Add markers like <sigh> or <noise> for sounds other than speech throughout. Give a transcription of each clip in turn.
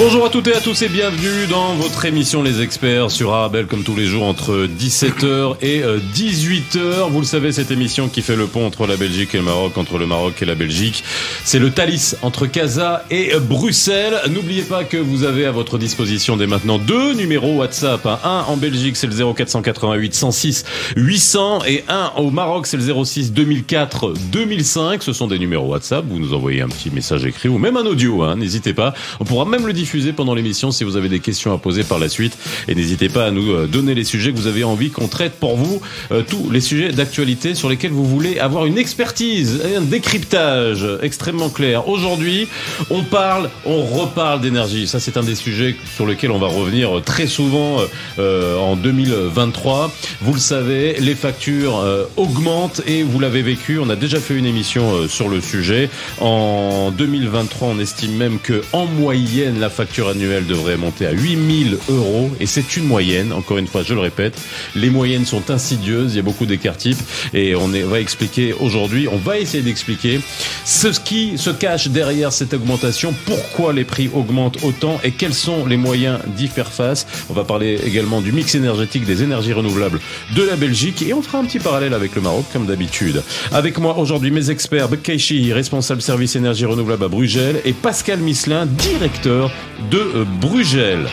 Bonjour à toutes et à tous et bienvenue dans votre émission Les Experts sur Arabelle comme tous les jours entre 17h et 18h. Vous le savez, cette émission qui fait le pont entre la Belgique et le Maroc, entre le Maroc et la Belgique. C'est le Thalys entre Casa et Bruxelles. N'oubliez pas que vous avez à votre disposition dès maintenant deux numéros WhatsApp. Un en Belgique, c'est le 0488 106 800 et un au Maroc, c'est le 06 2004 2005. Ce sont des numéros WhatsApp. Vous nous envoyez un petit message écrit ou même un audio. Hein. N'hésitez pas. On pourra même le diffuser pendant l'émission si vous avez des questions à poser par la suite. Et n'hésitez pas à nous euh, donner les sujets que vous avez envie qu'on traite pour vous, euh, tous les sujets d'actualité sur lesquels vous voulez avoir une expertise et un décryptage extrêmement clair. Aujourd'hui, on parle, on reparle d'énergie. Ça, c'est un des sujets sur lesquels on va revenir très souvent euh, en 2023. Vous le savez, les factures augmentent et vous l'avez vécu. On a déjà fait une émission sur le sujet. En 2023, on estime même que en moyenne, la facture annuelle devrait monter à 8000 euros et c'est une moyenne. Encore une fois, je le répète, les moyennes sont insidieuses. Il y a beaucoup d'écarts types et on va expliquer aujourd'hui, on va essayer d'expliquer ce qui se cache derrière cette augmentation, pourquoi les prix augmentent autant et quels sont les moyens d'y faire face. On va parler également du mix énergétique des énergies renouvelables de la Belgique et on fera un petit parallèle avec le Maroc comme d'habitude. Avec moi aujourd'hui mes experts Bekaishi, responsable service énergie renouvelable à Bruxelles et Pascal Misselin, directeur de Bruxelles.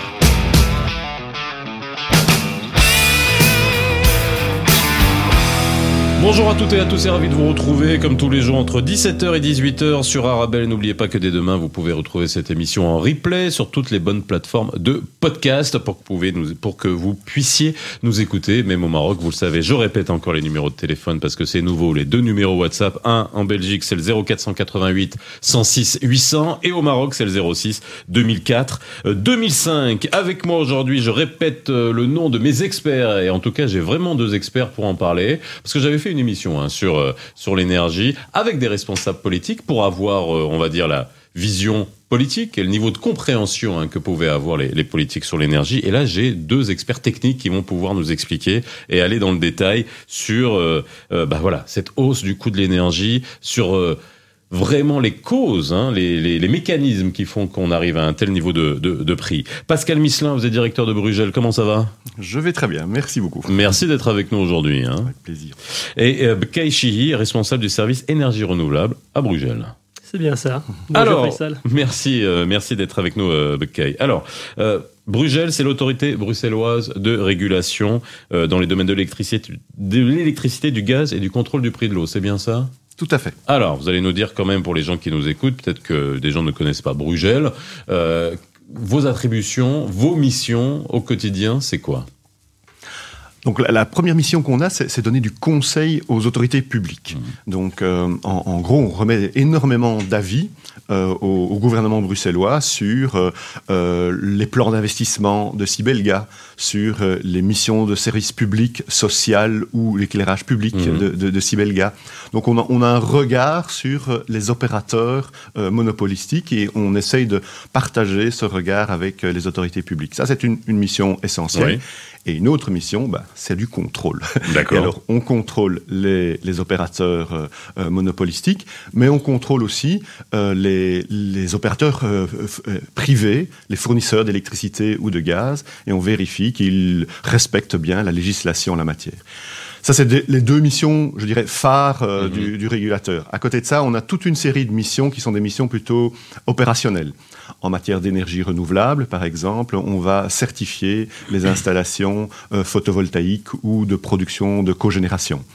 Bonjour à toutes et à tous et ravi de vous retrouver comme tous les jours entre 17h et 18h sur Arabelle. N'oubliez pas que dès demain vous pouvez retrouver cette émission en replay sur toutes les bonnes plateformes de podcast pour que, vous, pour que vous puissiez nous écouter. Même au Maroc, vous le savez, je répète encore les numéros de téléphone parce que c'est nouveau. Les deux numéros WhatsApp. Un en Belgique, c'est le 0488 106 800 et au Maroc, c'est le 06 2004 2005. Avec moi aujourd'hui, je répète euh, le nom de mes experts et en tout cas, j'ai vraiment deux experts pour en parler parce que j'avais fait une émission hein, sur, euh, sur l'énergie avec des responsables politiques pour avoir, euh, on va dire, la vision politique et le niveau de compréhension hein, que pouvaient avoir les, les politiques sur l'énergie. Et là, j'ai deux experts techniques qui vont pouvoir nous expliquer et aller dans le détail sur euh, bah voilà, cette hausse du coût de l'énergie, sur vraiment les causes, hein, les, les, les, mécanismes qui font qu'on arrive à un tel niveau de, de, de, prix. Pascal Misselin, vous êtes directeur de Bruxelles, comment ça va? Je vais très bien, merci beaucoup. Merci d'être avec nous aujourd'hui. Hein. Avec plaisir. Et euh, Kay Chihi, responsable du service énergie renouvelable à Bruxelles. C'est bien ça. Bonjour Alors, Faisal. merci, euh, merci d'être avec nous, euh, Kay. Alors, euh, Bruxelles, c'est l'autorité bruxelloise de régulation euh, dans les domaines de l'électricité, de l'électricité, du gaz et du contrôle du prix de l'eau. C'est bien ça? Tout à fait. Alors, vous allez nous dire quand même pour les gens qui nous écoutent, peut-être que des gens ne connaissent pas Bruxelles, euh, vos attributions, vos missions au quotidien, c'est quoi? Donc la, la, première mission qu'on a, c'est donner du conseil aux autorités publiques. Mmh. Donc euh, en, en, gros, on remet énormément d'avis euh, au, au, gouvernement bruxellois sur euh, euh les plans d'investissement de Sibelga, sur euh, les missions de service public social ou l'éclairage public mmh. de, de, de, Sibelga. Donc on a, on a, un regard sur les opérateurs monopolistiques et on essaye de partager ce regard avec les autorités publiques. Ça, c'est une, une, mission essentielle. Oui. Et une autre mission, bah, c'est du contrôle. D'accord. alors, on contrôle les, les opérateurs euh, euh, monopolistiques, mais on contrôle aussi euh, les, les, opérateurs euh, privés, les fournisseurs d'électricité ou de gaz, et on vérifie qu'ils respectent bien la législation en la matière. Ça, c'est les deux missions, je dirais, phares euh, mmh. du, du, régulateur. À côté de ça, on a toute une série de missions qui sont des missions plutôt opérationnelles. En matière d'énergie renouvelable, par exemple, on va certifier les installations euh, photovoltaïques ou de production de cogénération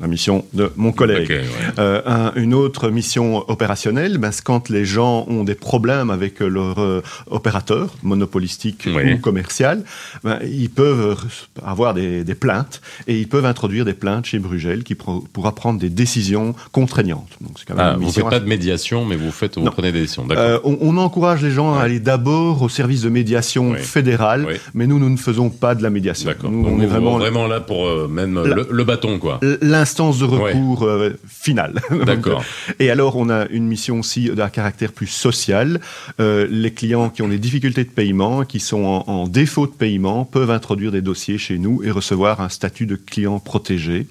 la mission de mon collègue. Okay, ouais. euh, un, une autre mission opérationnelle, ben, c'est quand les gens ont des problèmes avec leur euh, opérateur monopolistique oui. ou commercial, ben, ils peuvent avoir des, des, plaintes et ils peuvent introduire des plaintes chez Brugel qui pourra prendre des décisions contraignantes. Donc, quand même ah, vous ne faites pas de médiation, mais vous, faites, vous non. prenez des décisions. Euh, on, on, encourage les gens ouais. à aller d'abord au service de médiation oui. fédérale, oui. mais nous, nous ne faisons pas de la médiation. Nous, on est vraiment, vraiment là pour même le, le, bâton. quoi l'instance de recours euh, finale. <laughs> D'accord. Et alors, on a une mission aussi d'un caractère plus social. Euh, les clients qui ont des difficultés de paiement, qui sont en, en, défaut de paiement, peuvent introduire des dossiers chez nous et recevoir un statut de client protégé.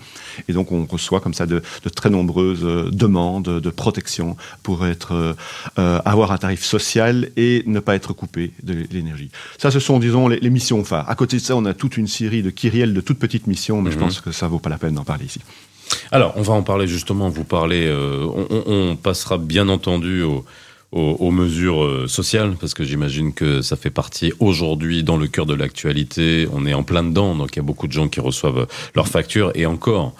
Et donc, on reçoit comme ça de, de très nombreuses euh, demandes de protection pour être, euh, euh, avoir un tarif social et ne pas être coupé de l'énergie. Ça, ce sont, disons, les, les, missions phares. À côté de ça, on a toute une série de kyriels de toutes petites missions, mais je pense que ça vaut pas la peine d'en parler ici. Alors, on va en parler justement. Vous parlez, euh, on, on, passera bien entendu au, aux, aux, mesures euh, sociales, parce que j'imagine que ça fait partie aujourd'hui dans le cœur de l'actualité. On est en plein dedans, donc il y a beaucoup de gens qui reçoivent leurs factures. Et encore,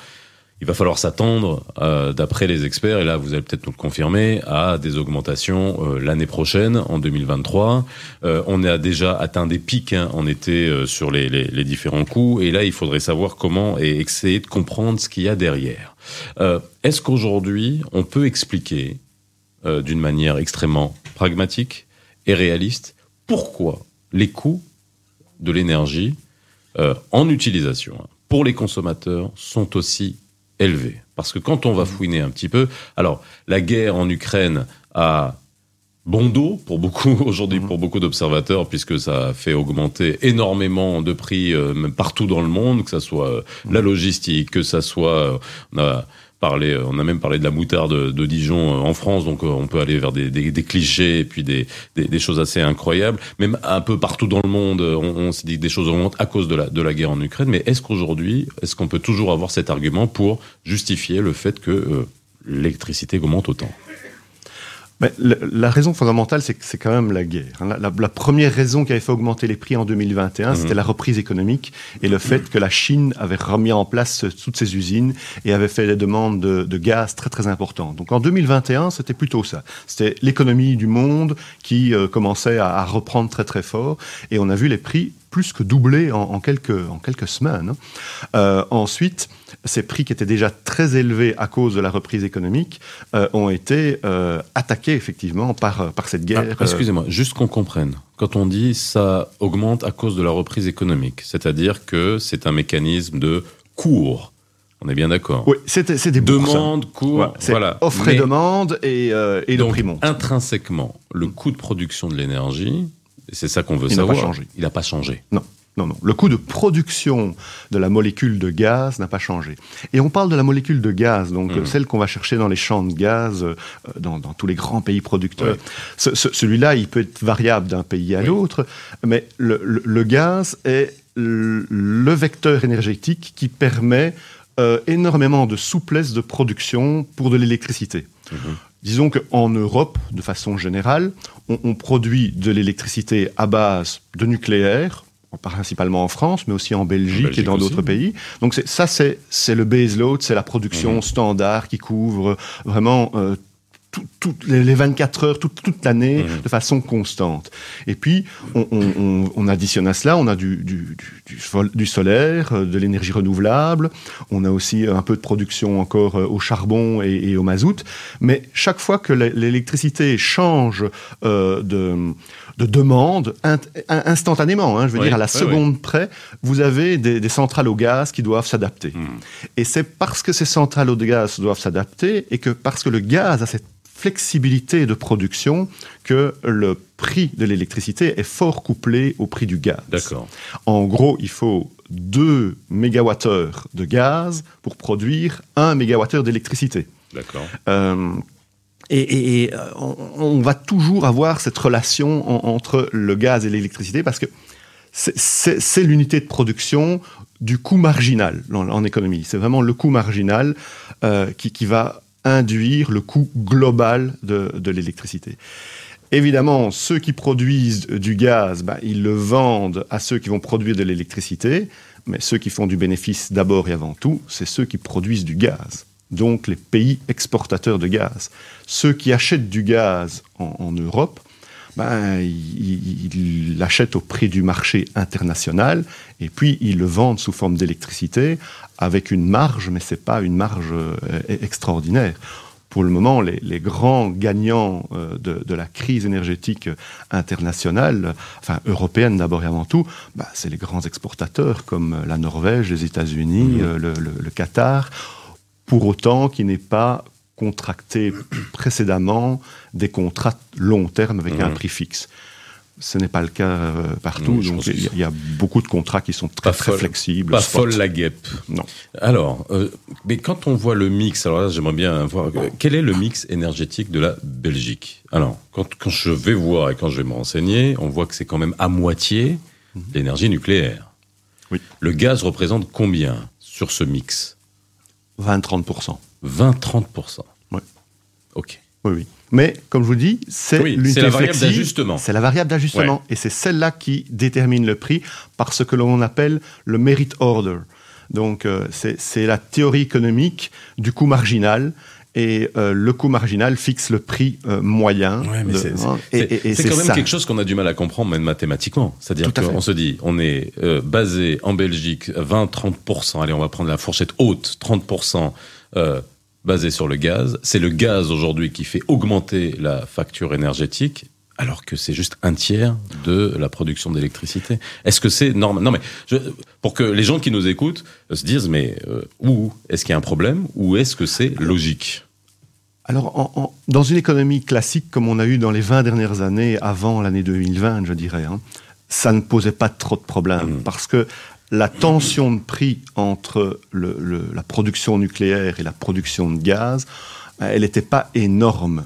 il va falloir s'attendre, euh, d'après les experts, et là vous allez peut-être nous le confirmer, à des augmentations euh, l'année prochaine, en 2023. Euh, on a déjà atteint des pics hein, en été sur les, les, différents coûts, et là il faudrait savoir comment et essayer de comprendre ce qu'il y a derrière. Est-ce qu'aujourd'hui on peut expliquer d'une manière extrêmement pragmatique et réaliste pourquoi les coûts de l'énergie en utilisation hein, pour les consommateurs sont aussi élevé. Parce que quand on va fouiner un petit peu, alors la guerre en Ukraine a bon dos pour beaucoup <laughs> aujourd'hui pour beaucoup d'observateurs puisque ça a fait augmenter énormément de prix euh, partout dans le monde que ça soit euh, la logistique que ça soit euh, on a parlé on a même parlé de la moutarde de, Dijon en France donc on peut aller vers des, clichés et puis des, choses assez incroyables. Même un peu partout dans le monde on, on s'est dit que des choses augmentent à cause de la, guerre en Ukraine. Mais est-ce qu'aujourd'hui est-ce qu'on peut toujours avoir cet argument pour justifier le fait que euh, l'électricité augmente autant? Mais la raison fondamentale, c'est que c'est quand même la guerre. La, la, la, première raison qui avait fait augmenter les prix en 2021, mmh. c'était la reprise économique et le fait que la Chine avait remis en place toutes ses usines et avait fait des demandes de, de gaz très très importantes. Donc en 2021, c'était plutôt ça. C'était l'économie du monde qui euh, commençait à, à reprendre très très fort et on a vu les prix plus que doublé en, en, quelques, en quelques semaines. Euh, ensuite, ces prix qui étaient déjà très élevés à cause de la reprise économique euh, ont été euh, attaqués effectivement par, par cette guerre. Ah, Excusez-moi, juste qu'on comprenne. Quand on dit ça augmente à cause de la reprise économique, c'est-à-dire que c'est un mécanisme de cours. On est bien d'accord. Oui, c'est des demandes, cours, ouais, voilà. Offre Mais, et demande et, euh, et donc, le prix monte. Intrinsèquement, le coût de production de l'énergie c'est ça qu'on veut il savoir. Pas changé. Il n'a pas changé. Non. Non, non. Le coût de production de la molécule de gaz n'a pas changé. Et on parle de la molécule de gaz, donc mmh. celle qu'on va chercher dans les champs de gaz, euh, dans, dans, tous les grands pays producteurs. Ce, ce, Celui-là, il peut être variable d'un pays à oui. l'autre, mais le, le, le, gaz est le vecteur énergétique qui permet euh, énormément de souplesse de production pour de l'électricité. Mmh. Disons qu'en Europe, de façon générale, on, on produit de l'électricité à base de nucléaire, principalement en France, mais aussi en Belgique, en Belgique et dans d'autres pays. Donc ça, c'est le base load, c'est la production mmh. standard qui couvre vraiment euh, toutes les 24 heures, toute, toute l'année, mmh. de façon constante. Et puis, on, on, on, additionne à cela, on a du, du, du, du solaire, euh, de l'énergie renouvelable, on a aussi un peu de production encore euh, au charbon et, et au mazout, mais chaque fois que l'électricité change euh, de de demande in, instantanément, hein, je veux oui, dire à la oui, seconde oui. près, vous avez des, des, centrales au gaz qui doivent s'adapter. Mmh. Et c'est parce que ces centrales au gaz doivent s'adapter et que parce que le gaz a cette flexibilité de production que le prix de l'électricité est fort couplé au prix du gaz. D'accord. En gros, il faut 2 mégawattheures de gaz pour produire 1 mégawattheure d'électricité. D'accord. Euh, et, et, et on, on, va toujours avoir cette relation en, entre le gaz et l'électricité parce que c'est l'unité de production du coût marginal en, en économie. C'est vraiment le coût marginal euh, qui, qui va induire le coût global de, de l'électricité. Évidemment, ceux qui produisent du gaz, ben, ils le vendent à ceux qui vont produire de l'électricité, mais ceux qui font du bénéfice d'abord et avant tout, c'est ceux qui produisent du gaz. Donc les pays exportateurs de gaz. Ceux qui achètent du gaz en Europe, ben, ils l'achètent au prix du marché international et puis ils le vendent sous forme d'électricité avec une marge, mais ce n'est pas une marge euh, extraordinaire. Pour le moment, les, les grands gagnants euh, de, de, la crise énergétique internationale, enfin européenne d'abord et avant tout, bah, c'est les grands exportateurs comme la Norvège, les États-Unis, mmh. euh, le, le, le, Qatar pour autant qu'il n'ait pas contracté précédemment des contrats long terme avec un Mhm. prix fixe. Ce n'est pas le cas euh, partout, Oui, donc il y, a- il y a beaucoup de contrats qui sont très, Pas très folle. flexibles. Pas spot. folle la guêpe. Non. Alors, euh, mais quand on voit le mix, alors là, j'aimerais bien voir euh, quel est le mix énergétique de la Belgique? Alors, quand, quand je vais voir et quand je vais me renseigner, on voit que c'est quand même à moitié l'énergie nucléaire. Oui. Le gaz représente combien sur ce mix? 20-30%. 20-30%. Ouais. Ok. Oui, oui. Mais, comme je vous dis, c'est Oui, la variable d'ajustement. C'est la variable d'ajustement. Et c'est celle-là qui détermine le prix par ce que l'on appelle le merit order. Donc, euh, c'est la théorie économique du coût marginal. Et euh, le coût marginal fixe le prix euh, moyen. Ouais, c'est- hein, quand même ça. quelque chose qu'on a du mal à comprendre, même mathématiquement. C'est-à-dire qu'on se dit, on est basé en Belgique 20-30%, allez, on va prendre la fourchette haute, 30% euh, basé sur le gaz. C'est le gaz aujourd'hui qui fait augmenter la facture énergétique. Alors que c'est juste un tiers de la production d'électricité. Est-ce que c'est normal? Non, mais je- pour que les gens qui nous écoutent se disent, mais euh, où est-ce qu'il y a un problème? Ou est-ce que c'est logique? Alors, en- en- dans une économie classique comme on a eu dans les 20 dernières années, avant l'année 2020, je dirais, hein, ça ne posait pas trop de problèmes. Mhm. Parce que la tension de prix entre le- le- la production nucléaire et la production de gaz, euh, elle n'était pas énorme,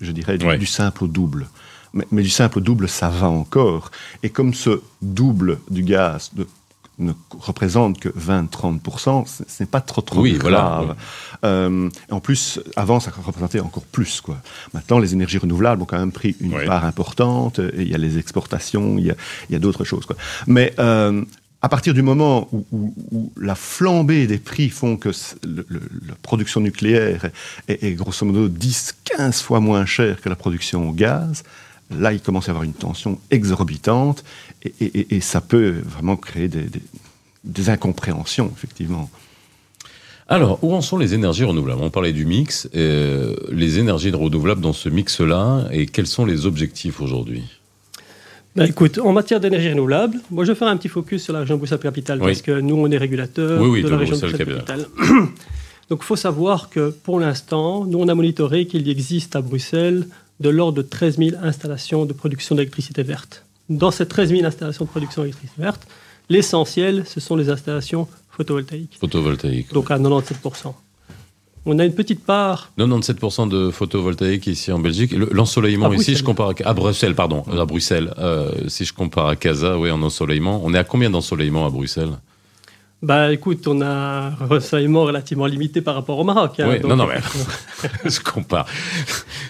je dirais, du, Ouais. du simple au double. Mais, mais du simple au double, ça va encore. Et comme ce double du gaz de- ne représente que 20-30%, ce n'est pas trop trop Oui, grave. voilà, Euh, en plus, avant, ça représentait encore plus. Quoi. Maintenant, les énergies renouvelables ont quand même pris une Oui. part importante. Il y a les exportations, il y a, a d'autres choses. Quoi. Mais euh, à partir du moment où, la flambée des prix font que la production nucléaire est, grosso modo 10-15 fois moins chère que la production au gaz, là, il commence à y avoir une tension exorbitante. Et, ça peut vraiment créer des incompréhensions, effectivement. Alors, où en sont les énergies renouvelables? On parlait du mix, euh, les énergies renouvelables dans ce mix-là, et quels sont les objectifs aujourd'hui? Ben, écoute, en matière d'énergie renouvelable, moi je vais faire un petit focus sur la région Bruxelles-Capitale Oui. parce que nous on est régulateur Oui, oui, de de la région Bruxelles-Capitale. <clears throat> Donc il faut savoir que pour l'instant, nous on a monitoré qu'il existe à Bruxelles de l'ordre de 13 000 installations de production d'électricité verte. Dans ces 13 000 installations de production d'électricité verte, l'essentiel ce sont les installations photovoltaïques, Photovoltaïque. donc à 97%. On a une petite part 97% de photovoltaïque ici en Belgique. Le- L'ensoleillement ici, je compare à, à Bruxelles, pardon, à Bruxelles. euh, si je compare à Casa, oui, en ensoleillement, on est à combien d'ensoleillement à Bruxelles? Bah écoute, on a un renseignement relativement limité par rapport au Maroc. hein, Oui, donc- non, non, mais <laughs> je compare.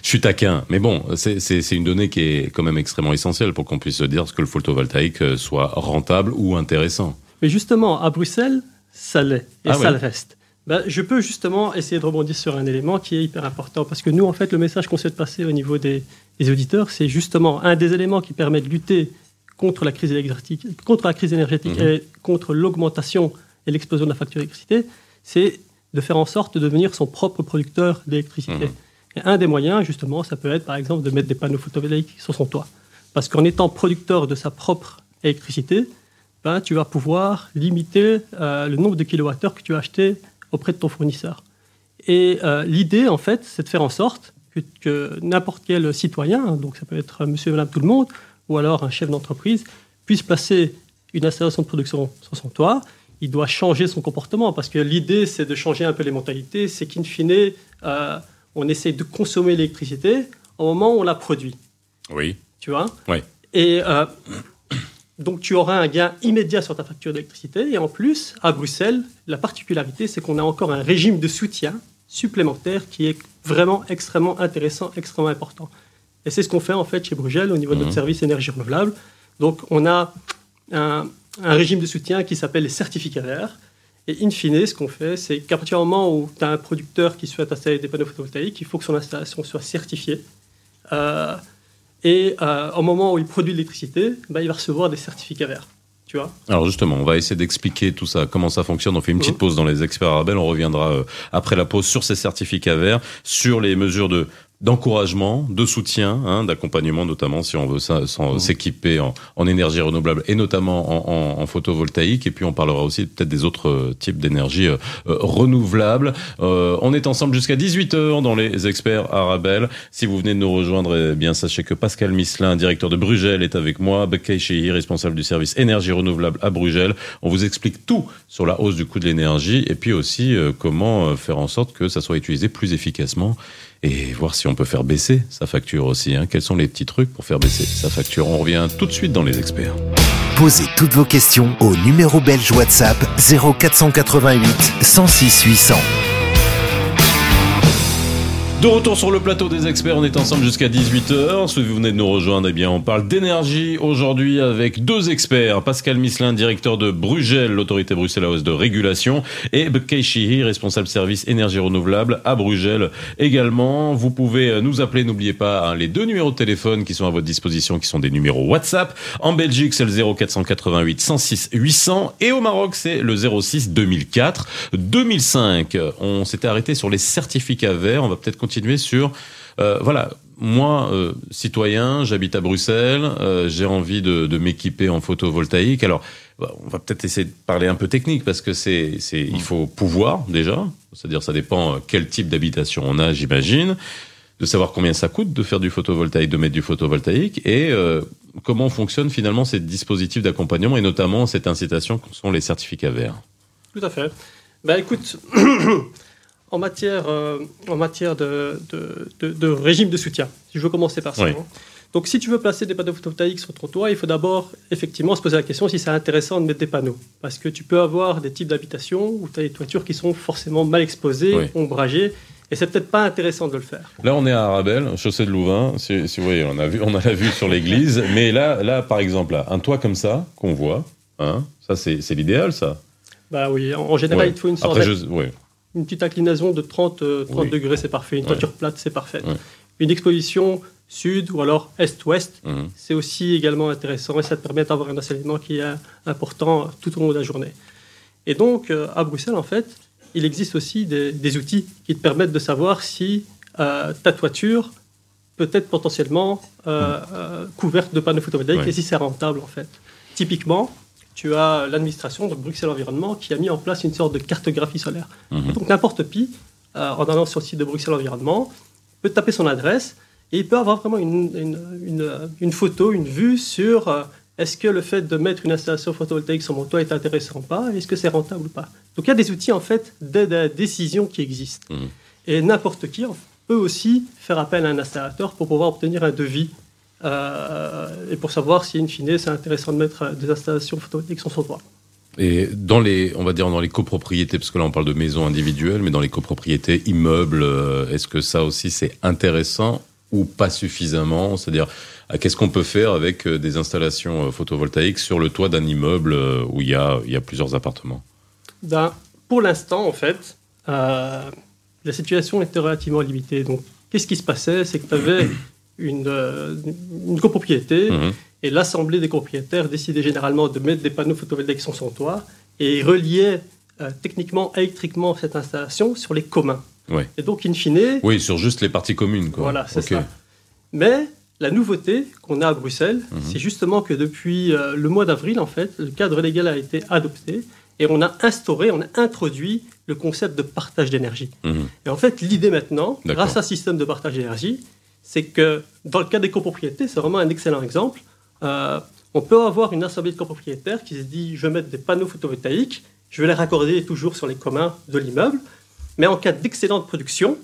Je suis taquin, mais bon, c'est- une donnée qui est quand même extrêmement essentielle pour qu'on puisse se dire que le photovoltaïque euh, soit rentable ou intéressant. Mais justement, à Bruxelles, ça l'est. Et Ah ça ouais. le reste. Ben, je peux justement essayer de rebondir sur un élément qui est hyper important. Parce que nous, en fait, le message qu'on souhaite passer au niveau des, des auditeurs, c'est justement un des éléments qui permet de lutter contre la crise énergétique, contre la crise énergétique Mhm. et contre l'augmentation et l'explosion de la facture d'électricité, c'est de faire en sorte de devenir son propre producteur d'électricité. Mhm. Et un des moyens, justement, ça peut être, par exemple, de mettre des panneaux photovoltaïques sur son toit. Parce qu'en étant producteur de sa propre électricité, ben, tu vas pouvoir limiter euh, le nombre de kilowattheures que tu as acheté auprès de ton fournisseur. Et euh, l'idée, en fait, c'est de faire en sorte que, que n'importe quel citoyen, donc ça peut être monsieur madame tout le monde, ou alors un chef d'entreprise, puisse placer une installation de production sur son toit. Il doit changer son comportement, parce que l'idée, c'est de changer un peu les mentalités, c'est qu'in fine, euh, on essaie de consommer l'électricité au moment où on la produit. Oui. Tu vois? Oui. Et euh, donc, tu auras un gain immédiat sur ta facture d'électricité. Et en plus, à Bruxelles, la particularité, c'est qu'on a encore un régime de soutien supplémentaire qui est vraiment extrêmement intéressant, extrêmement important. Et c'est ce qu'on fait en fait chez Bruxelles au niveau de notre Mhm. service énergie renouvelable. Donc, on a un, un régime de soutien qui s'appelle les certificats verts. Et in fine, ce qu'on fait, c'est qu'à partir du moment où tu as un producteur qui souhaite installer des panneaux photovoltaïques, il faut que son installation soit certifiée. Euh, et euh, au moment où il produit de l'électricité, ben, il va recevoir des certificats verts. Tu vois? Alors justement, on va essayer d'expliquer tout ça, comment ça fonctionne. On fait une petite pause dans les experts Arabelle. On reviendra euh, après la pause sur ces certificats verts, sur les mesures de d'encouragement, de soutien, hein, d'accompagnement notamment si on veut Mmh. s'équiper en, en, énergie renouvelable et notamment en, en, en, photovoltaïque. Et puis on parlera aussi peut-être des autres euh, types d'énergie euh, renouvelables. Euh, on est ensemble jusqu'à 18h dans les experts Arabelle. Si vous venez de nous rejoindre, eh bien sachez que Pascal Misselin, directeur de Brugel, est avec moi. Bekkei Shehi, responsable du service énergie renouvelable à Brugel. On vous explique tout sur la hausse du coût de l'énergie et puis aussi euh, comment faire en sorte que ça soit utilisé plus efficacement et voir si on peut faire baisser sa facture aussi. Hein. Quels sont les petits trucs pour faire baisser sa facture? On revient tout de suite dans les experts. Posez toutes vos questions au numéro belge WhatsApp 0488 106 800. De retour sur le plateau des experts, on est ensemble jusqu'à 18h. Si vous venez de nous rejoindre, eh bien, on parle d'énergie aujourd'hui avec deux experts. Pascal Misselin, directeur de Brugel, l'autorité bruxelloise de régulation, et Bekkei Shihi, responsable service énergie renouvelable à Brugel également. Vous pouvez nous appeler, n'oubliez pas hein, les deux numéros de téléphone qui sont à votre disposition, qui sont des numéros WhatsApp. En Belgique, c'est le 0488 106 800 et au Maroc, c'est le 06 2004 2005. On s'était arrêté sur les certificats verts. On va peut-être continuer sur euh, voilà moi euh, citoyen j'habite à Bruxelles euh, j'ai envie de, m'équiper en photovoltaïque. Alors on va peut-être essayer de parler un peu technique parce que c'est il faut pouvoir déjà. C'est-à-dire ça dépend quel type d'habitation on a j'imagine. De savoir combien ça coûte de faire du photovoltaïque de mettre du photovoltaïque et comment fonctionnent finalement ces dispositifs d'accompagnement et notamment cette incitation que sont les certificats verts. Tout à fait. Ben écoute <clears throat> en matière, euh, en matière de, de, de, de, régime de soutien, si je veux commencer par ça. Oui. Hein. Donc, si tu veux placer des panneaux photovoltaïques sur ton toit, il faut d'abord effectivement se poser la question si c'est intéressant de mettre des panneaux. Parce que tu peux avoir des types d'habitations où tu as des toitures qui sont forcément mal exposées, Oui. ombragées, et c'est peut-être pas intéressant de le faire. Là, on est à Arabelle, chaussée de Louvain. Si, si vous voyez, on a vu, on a la vue sur l'église. <laughs> Mais là, là, par exemple, là, un toit comme ça qu'on voit, hein, ça c'est l'idéal, ça. Bah oui, en, général, Ouais. il te faut une Après, je, ouais. Une petite inclinaison de 30, euh, 30 Oui. degrés, c'est parfait. Une Ouais. toiture plate, c'est parfait. Ouais. Une exposition sud ou alors est-ouest, Mhm. c'est aussi également intéressant et ça te permet d'avoir un assainissement qui est important tout au long de la journée. Et donc, euh, à Bruxelles, en fait, il existe aussi des, des outils qui te permettent de savoir si euh, ta toiture peut être potentiellement euh, euh, couverte de panneaux photovoltaïques Ouais. et si c'est rentable, en fait. Typiquement, tu as l'administration de Bruxelles Environnement qui a mis en place une sorte de cartographie solaire. Mhm. Donc n'importe qui, euh, en allant sur le site de Bruxelles Environnement, peut taper son adresse et il peut avoir vraiment une, une, une- une photo, une vue sur euh, est-ce que le fait de mettre une installation photovoltaïque sur mon toit est intéressant ou pas, est-ce que c'est rentable ou pas. Donc il y a des outils en fait d'aide à la décision qui existent. Mhm. Et n'importe qui peut aussi faire appel à un installateur pour pouvoir obtenir un devis et pour savoir si, in fine, c'est intéressant de mettre euh, des installations photovoltaïques sur son toit. Et dans les, on va dire dans les copropriétés, parce que là on parle de maisons individuelles, mais dans les copropriétés, immeubles, euh, est-ce que ça aussi c'est intéressant ou pas suffisamment? C'est-à-dire, euh, qu'est-ce qu'on peut faire avec euh, des installations euh, photovoltaïques sur le toit d'un immeuble euh, où il y a, il y a plusieurs appartements? Ben, pour l'instant, en fait, euh, la situation était relativement limitée. Donc, qu'est-ce qui se passait? C'est que tu avais une, euh, une copropriété Mhm. et l'assemblée des propriétaires décidait généralement de mettre des panneaux photovoltaïques sur son toit et reliait euh, techniquement, électriquement cette installation sur les communs. Ouais. Et donc, in fine, Oui, sur juste les parties communes, quoi. voilà, c'est ça. Mais la nouveauté qu'on a à Bruxelles, Mhm. c'est justement que depuis euh, le mois d'avril, en fait, le cadre légal a été adopté et on a instauré, on a introduit le concept de partage d'énergie. Mhm. Et en fait, l'idée maintenant, grâce à ce système de partage d'énergie, c'est que dans le cas des copropriétés, c'est vraiment un excellent exemple. Euh, on peut avoir une assemblée de copropriétaires qui se dit je vais mettre des panneaux photovoltaïques, je vais les raccorder toujours sur les communs de l'immeuble, mais en cas d'excédent de production,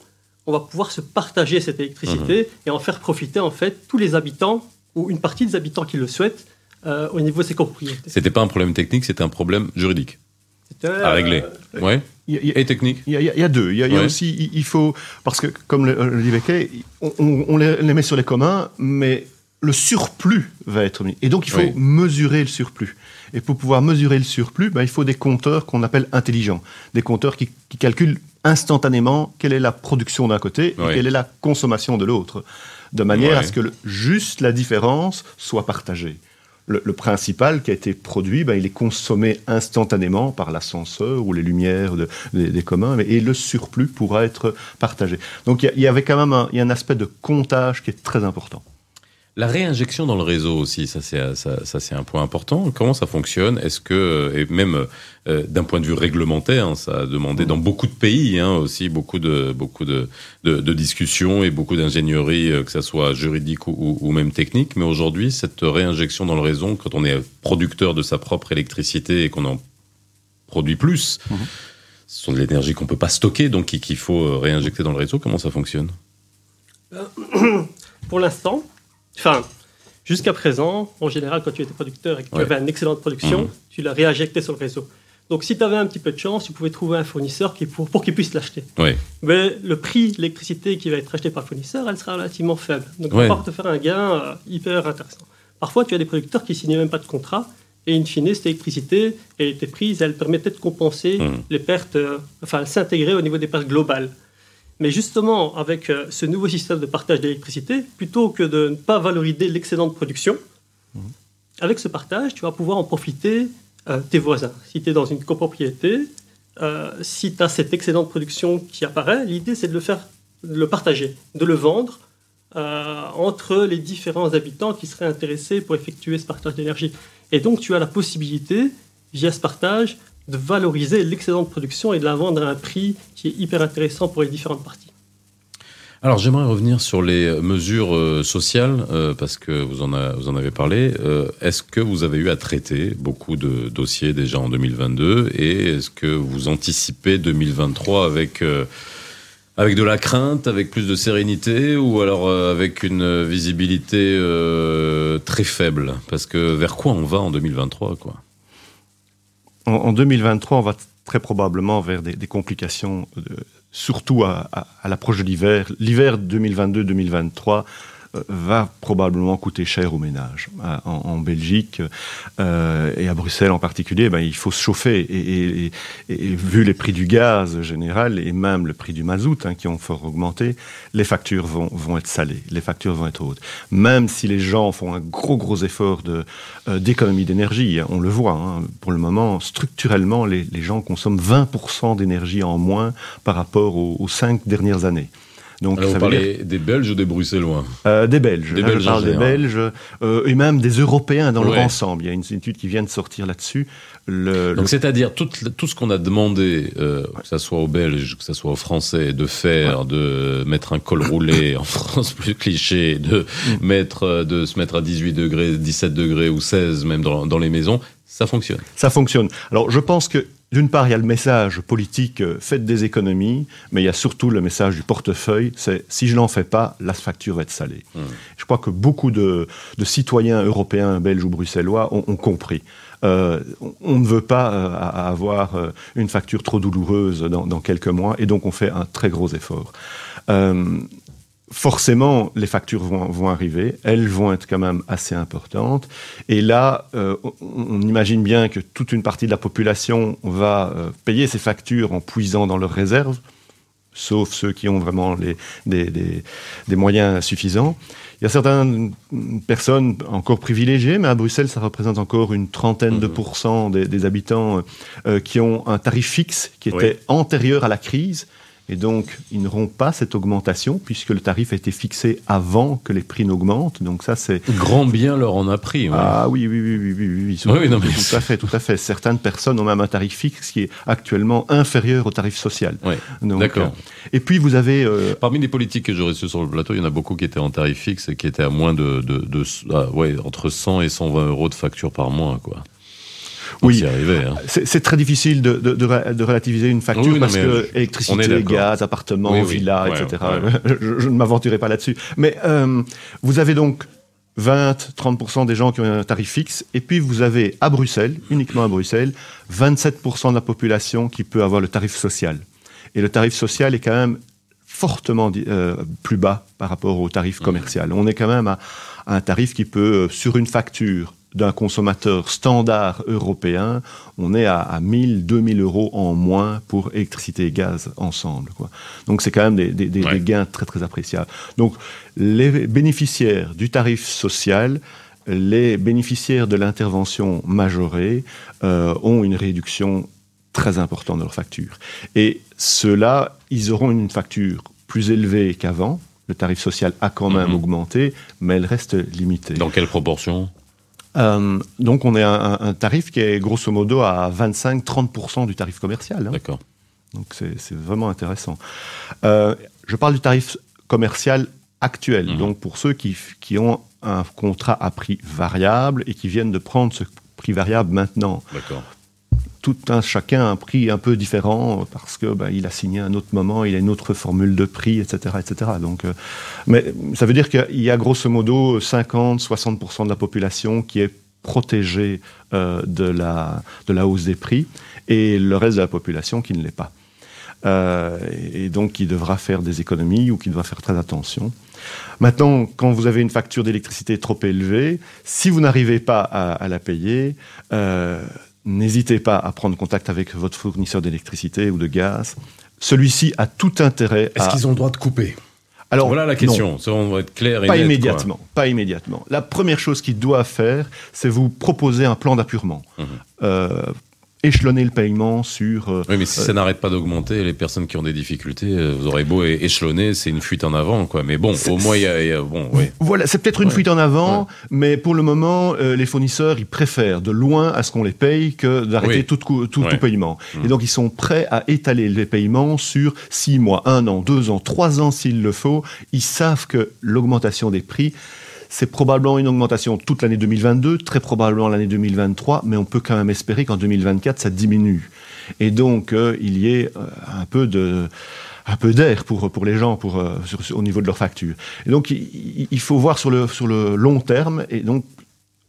on va pouvoir se partager cette électricité Mhm. et en faire profiter en fait tous les habitants ou une partie des habitants qui le souhaitent euh, au niveau de ces copropriétés. C'était pas un problème technique, c'était un problème juridique à régler. euh, Ouais. Y a- Et technique. Il y, a, y y deux. Il y a, y aussi, il, faut, parce que comme le, dit on, on- on les, les met sur les communs, mais le surplus va être mis. Et donc il faut Oui. mesurer le surplus. Et pour pouvoir mesurer le surplus, ben, il faut des compteurs qu'on appelle intelligents. Des compteurs qui, qui calculent instantanément quelle est la production d'un côté Oui. et quelle est la consommation de l'autre. De manière à ce que le- juste la différence soit partagée. Le, principal qui a été produit, ben, il est consommé instantanément par l'ascenseur ou les lumières des, communs, et le surplus pourra être partagé. Donc il y, avait quand même un, y a un aspect de comptage qui est très important. La réinjection dans le réseau aussi, ça c'est ça, c'est un point important. Comment ça fonctionne? Est-ce que et même euh, d'un point de vue réglementaire, hein, ça a demandé dans beaucoup de pays hein, aussi beaucoup de beaucoup de, de, discussions et beaucoup d'ingénierie, euh, que ça soit juridique ou, même technique. Mais aujourd'hui, cette réinjection dans le réseau, quand on est producteur de sa propre électricité et qu'on en produit plus, mhm. ce sont de l'énergie qu'on peut pas stocker, donc qu'il faut euh, réinjecter dans le réseau. Comment ça fonctionne? <clears throat> Pour l'instant, Enfin, jusqu'à présent, en général, quand tu étais producteur et que tu avais une excellente production, mhm. tu la réinjectais sur le réseau. Donc, si tu avais un petit peu de chance, tu pouvais trouver un fournisseur qui pour, pour qu'il puisse l'acheter. Mais le prix de l'électricité qui va être acheté par le fournisseur, elle sera relativement faible. Donc, ça va te faire un gain euh, hyper intéressant. Parfois, tu as des producteurs qui signaient même pas de contrat et in fine, cette électricité et tes prises, elle permettait de compenser mhm. les pertes, euh, enfin, s'intégrer au niveau des pertes globales. Mais justement, avec euh, ce nouveau système de partage d'électricité, plutôt que de ne pas valoriser l'excédent de production, mhm. avec ce partage, tu vas pouvoir en profiter euh, tes voisins. Si tu es dans une copropriété, euh, si tu as cet excédent de production qui apparaît, l'idée c'est de le faire, de le partager, de le vendre entre les différents habitants qui seraient intéressés pour effectuer ce partage d'énergie. Et donc tu as la possibilité, via ce partage, de valoriser l'excédent de production et de la vendre à un prix qui est hyper intéressant pour les différentes parties. Alors j'aimerais revenir sur les mesures euh, sociales, euh, parce que vous en, vous en avez parlé. Euh, est-ce que vous avez eu à traiter beaucoup de dossiers déjà en 2022 et est-ce que vous anticipez 2023 avec, avec de la crainte, avec plus de sérénité ou alors avec une visibilité très faible? Parce que vers quoi on va en 2023 quoi? En, 2023, on va très probablement vers des, complications, surtout à, à l'approche de l'hiver. L'hiver 2022-2023 euh, va probablement coûter cher aux ménages. Euh, en, Belgique euh, et à Bruxelles en particulier, ben, il faut se chauffer. Et, vu les prix du gaz général et même le prix du mazout hein, qui ont fort augmenté, les factures vont, vont, être salées, les factures vont être hautes. Même si les gens font un gros gros effort d'économie d'énergie, hein, on le voit. Hein, pour le moment, structurellement, les, gens consomment 20% d'énergie en moins par rapport aux cinq dernières années. Donc, Alors, vous parlez des Belges ou des Bruxellois euh, Des Belges. Des hein, Belges, je parle des Belges euh, et même des Européens dans leur ensemble. Il y a une étude qui vient de sortir là-dessus. Le, Donc, c'est-à-dire tout, tout, ce qu'on a demandé, euh, que ce soit aux Belges, que ce soit aux Français, de faire, de mettre un col roulé <laughs> en France plus cliché, de, mm. mettre, de se mettre à 18 degrés, 17 degrés ou 16 même dans, dans les maisons, ça fonctionne. Ça fonctionne. Alors, je pense que d'une part, il y a le message politique, euh, faites des économies, mais il y a surtout le message du portefeuille, c'est si je n'en fais pas, la facture va être salée. Mmh. Je crois que beaucoup de, citoyens européens, belges ou bruxellois ont, compris. Euh, on ne veut pas euh, avoir une facture trop douloureuse dans, dans, quelques mois, et donc on fait un très gros effort forcément, les factures vont, arriver, elles vont être quand même assez importantes. Et là, euh, on, imagine bien que toute une partie de la population va euh, payer ces factures en puisant dans leurs réserves, sauf ceux qui ont vraiment les, des, moyens suffisants. Il y a certaines personnes encore privilégiées, mais à Bruxelles, ça représente encore une trentaine de mmh. pourcents des, habitants euh, qui ont un tarif fixe qui était antérieur à la crise et donc, ils n'auront pas cette augmentation puisque le tarif a été fixé avant que les prix n'augmentent. Donc ça, c'est grand bien leur en a pris. Ah oui, oui, oui, oui, oui, oui. oui non, mais... tout à fait, tout à fait. Certaines personnes ont même un tarif fixe qui est actuellement inférieur au tarif social. Oui. D'accord. Euh, et puis vous avez euh, parmi les politiques que j'aurais reçues sur le plateau, il y en a beaucoup qui étaient en tarif fixe et qui étaient à moins de, de, de ah, ouais, entre 100 et 120 euros de facture par mois, quoi. Oui, hein. c'est très difficile de, de, de, relativiser une facture parce que électricité, gaz, appartement, villa, etc. <laughs> Je, ne m'aventurerai pas là-dessus. Mais euh, vous avez donc 20-30% des gens qui ont un tarif fixe, et puis vous avez à Bruxelles, uniquement à Bruxelles, 27% de la population qui peut avoir le tarif social. Et le tarif social est quand même fortement euh, plus bas par rapport au tarif mmh. commercial. On est quand même à, à un tarif qui peut, euh, sur une facture, d'un consommateur standard européen, on est à, à 1000, 2000 euros en moins pour électricité et gaz ensemble. Quoi. Donc c'est quand même des, des, des, gains très très appréciables. Donc les bénéficiaires du tarif social les bénéficiaires de l'intervention majorée euh, ont une réduction très importante de leur facture. Et ceux-là, ils auront une facture plus élevée qu'avant. Le tarif social a quand même Mhm. augmenté, mais elle reste limitée. Dans quelle proportion? Euh, donc on est à un, un tarif qui est grosso modo à 25-30% du tarif commercial. hein. D'accord. Donc c'est vraiment intéressant. Euh, je parle du tarif commercial actuel, Mhm. donc pour ceux qui, qui ont un contrat à prix variable et qui viennent de prendre ce prix variable maintenant. D'accord. Tout un chacun a un prix un peu différent parce que ben, il a signé un autre moment, il a une autre formule de prix, etc., etc. Donc, euh, mais ça veut dire qu'il y a grosso modo 50-60% de la population qui est protégée euh, de, la, de la hausse des prix et le reste de la population qui ne l'est pas. Euh, et donc qui devra faire des économies ou qui devra faire très attention. Maintenant, quand vous avez une facture d'électricité trop élevée, si vous n'arrivez pas à, la payer, n'hésitez pas à prendre contact avec votre fournisseur d'électricité ou de gaz. Celui-ci a tout intérêt Est-ce à... qu'ils ont le droit de couper? Alors, voilà la non. question. Ça, on va être clair et Pas net, quoi. immédiatement, pas immédiatement. La première chose qu'il doit faire, c'est vous proposer un plan d'appurement. Mhm. Euh, échelonner le paiement sur... euh, Oui, mais si ça n'arrête pas d'augmenter, les personnes qui ont des difficultés, euh, vous aurez beau échelonner, c'est une fuite en avant, quoi. Mais bon, au moins, il y y a- bon, oui. Voilà, c'est peut-être une Ouais. fuite en avant, mais pour le moment, euh, les fournisseurs, ils préfèrent de loin à ce qu'on les paye que d'arrêter Oui. tout, tout, Ouais. tout paiement. Mhm. Et donc, ils sont prêts à étaler les paiements sur six mois, un an, deux ans, trois ans s'il le faut. Ils savent que l'augmentation des prix, c'est probablement une augmentation toute l'année 2022, très probablement l'année 2023, mais on peut quand même espérer qu'en 2024, ça diminue. Et donc, euh, il y ait euh, un peu de un peu d'air pour, pour les gens pour, euh, sur- sur- au niveau de leur facture. Et donc, il, faut voir sur le, sur le long terme, et donc,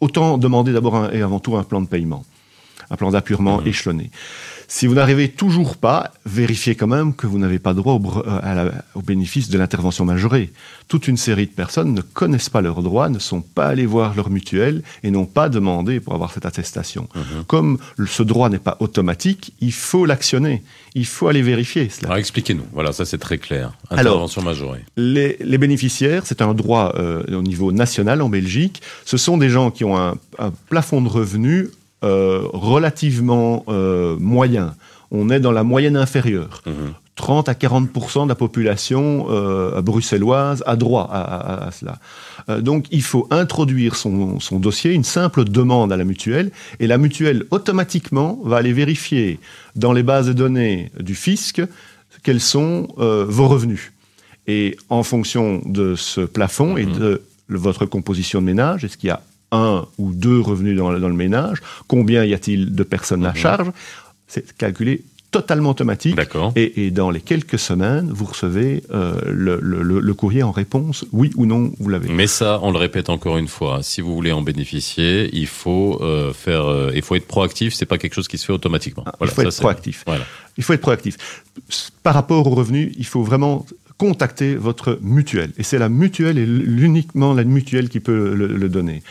autant demander d'abord et avant tout un plan de paiement, un plan d'appurement Mhm. échelonné. Si vous n'arrivez toujours pas, vérifiez quand même que vous n'avez pas droit au, euh, à la- au bénéfice de l'intervention majorée. Toute une série de personnes ne connaissent pas leurs droits, ne sont pas allées voir leur mutuelle et n'ont pas demandé pour avoir cette attestation. Mhm. Comme ce droit n'est pas automatique, il faut l'actionner. Il faut aller vérifier cela. Alors expliquez-nous. Voilà, ça c'est très clair. Alors- Intervention majorée. Les, les bénéficiaires, c'est un droit euh, au niveau national en Belgique. Ce sont des gens qui ont un, un plafond de revenus relativement euh, moyen. On est dans la moyenne inférieure. Mhm. 30 à 40% de la population euh, bruxelloise a droit à, à- à cela. Euh, donc il faut introduire son, son dossier, une simple demande à la mutuelle, et la mutuelle automatiquement va aller vérifier dans les bases de données du fisc quels sont euh, vos revenus. Et en fonction de ce plafond et Mhm. de votre composition de ménage, est-ce qu'il y a un ou deux revenus dans, le- dans le ménage Combien y a-t-il de personnes à Mhm. charge C'est calculé totalement automatique. D'accord. Et, et dans les quelques semaines, vous recevez euh, le, le- le- le courrier en réponse, oui ou non, vous l'avez. Mais ça, on le répète encore une fois, si vous voulez en bénéficier, il faut euh, faire, euh, il faut être proactif. C'est pas quelque chose qui se fait automatiquement. Ah, Voilà, il faut ça, être proactif. Voilà. Il faut être proactif. Par rapport aux revenus, il faut vraiment contacter votre mutuelle. Et c'est la mutuelle et l'uniquement la mutuelle qui peut le, le donner.